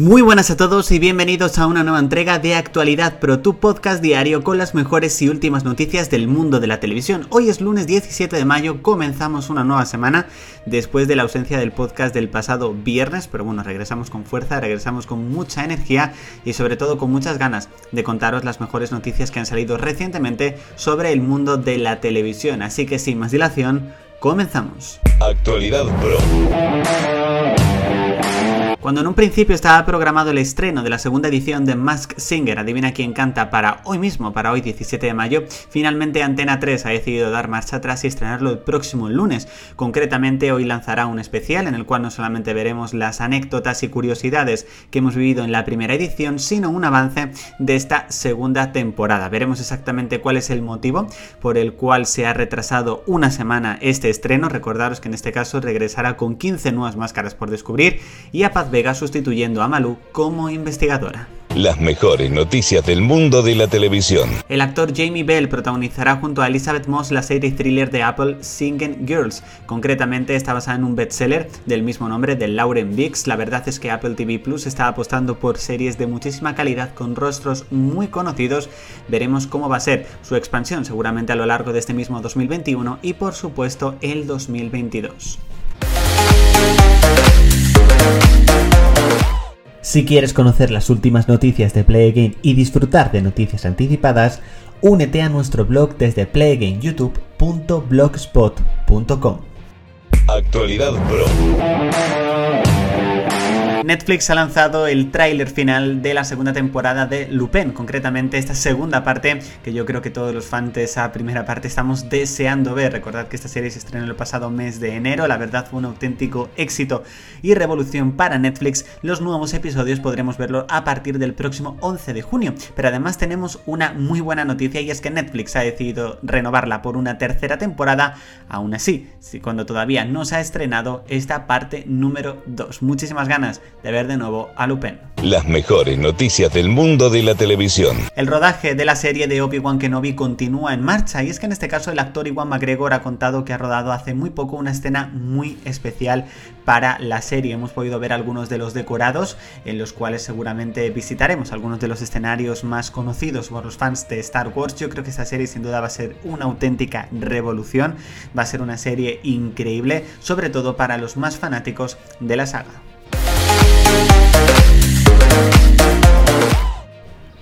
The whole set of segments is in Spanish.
Muy buenas a todos y bienvenidos a una nueva entrega de Actualidad Pro, tu podcast diario con las mejores y últimas noticias del mundo de la televisión. Hoy es lunes 17 de mayo, comenzamos una nueva semana después de la ausencia del podcast del pasado viernes, pero bueno, regresamos con fuerza, regresamos con mucha energía y sobre todo con muchas ganas de contaros las mejores noticias que han salido recientemente sobre el mundo de la televisión. Así que sin más dilación, comenzamos. Actualidad Pro. Cuando en un principio estaba programado el estreno de la segunda edición de Mask Singer, adivina quién canta, para hoy mismo, para hoy 17 de mayo, finalmente Antena 3 ha decidido dar marcha atrás y estrenarlo el próximo lunes. Concretamente hoy lanzará un especial en el cual no solamente veremos las anécdotas y curiosidades que hemos vivido en la primera edición, sino un avance de esta segunda temporada. Veremos exactamente cuál es el motivo por el cual se ha retrasado una semana este estreno. Recordaros que en este caso regresará con 15 nuevas máscaras por descubrir y a Paz Vega sustituyendo a Malú como investigadora. Las mejores noticias del mundo de la televisión. El actor Jamie Bell protagonizará junto a Elizabeth Moss la serie thriller de Apple Singing Girls. Concretamente está basada en un bestseller del mismo nombre de Lauren Biggs. La verdad es que Apple TV Plus está apostando por series de muchísima calidad con rostros muy conocidos. Veremos cómo va a ser su expansión seguramente a lo largo de este mismo 2021 y por supuesto el 2022. Si quieres conocer las últimas noticias de Play y disfrutar de noticias anticipadas, únete a nuestro blog desde playagameyoutube.blogspot.com. Actualidad Pro. Netflix ha lanzado el tráiler final de la segunda temporada de Lupin, concretamente esta segunda parte que yo creo que todos los fans de esa primera parte estamos deseando ver. Recordad que esta serie se estrenó el pasado mes de enero, la verdad fue un auténtico éxito y revolución para Netflix. Los nuevos episodios podremos verlo a partir del próximo 11 de junio, pero además tenemos una muy buena noticia y es que Netflix ha decidido renovarla por una tercera temporada, aún así, cuando todavía no se ha estrenado esta parte número 2. Muchísimas ganas de ver de nuevo a Lupin. Las mejores noticias del mundo de la televisión. El rodaje de la serie de Obi-Wan Kenobi continúa en marcha y es que en este caso el actor Iwan McGregor ha contado que ha rodado hace muy poco una escena muy especial para la serie. Hemos podido ver algunos de los decorados en los cuales seguramente visitaremos algunos de los escenarios más conocidos por los fans de Star Wars. Yo creo que esta serie sin duda va a ser una auténtica revolución, va a ser una serie increíble, sobre todo para los más fanáticos de la saga.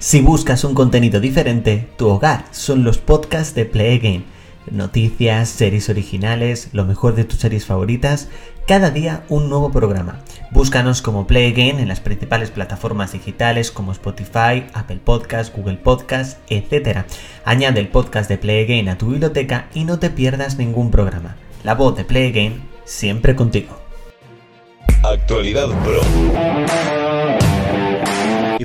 Si buscas un contenido diferente, tu hogar son los podcasts de Play Game. Noticias, series originales, lo mejor de tus series favoritas, cada día un nuevo programa. Búscanos como Play Game en las principales plataformas digitales como Spotify, Apple Podcasts, Google Podcasts, etc. Añade el podcast de Play Game a tu biblioteca y no te pierdas ningún programa. La voz de Play Game siempre contigo. Actualidad Pro.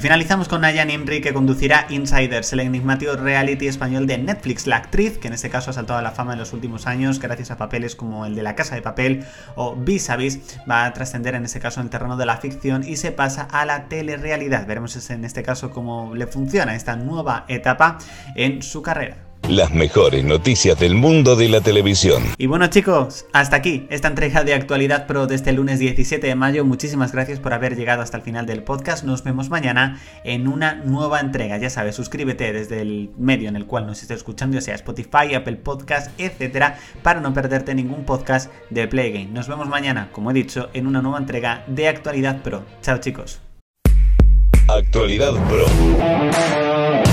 Finalizamos con Nayan Imri que conducirá Insiders, el enigmático reality español de Netflix. La actriz, que en este caso ha saltado a la fama en los últimos años gracias a papeles como el de La Casa de Papel o Vis a Vis, va a trascender en este caso en el terreno de la ficción y se pasa a la telerrealidad. Veremos en este caso cómo le funciona esta nueva etapa en su carrera las mejores noticias del mundo de la televisión. Y bueno chicos, hasta aquí esta entrega de Actualidad Pro de este lunes 17 de mayo. Muchísimas gracias por haber llegado hasta el final del podcast. Nos vemos mañana en una nueva entrega. Ya sabes, suscríbete desde el medio en el cual nos estés escuchando, ya sea Spotify, Apple Podcast, etcétera, para no perderte ningún podcast de Playgame. Nos vemos mañana, como he dicho, en una nueva entrega de Actualidad Pro. Chao chicos. Actualidad Pro.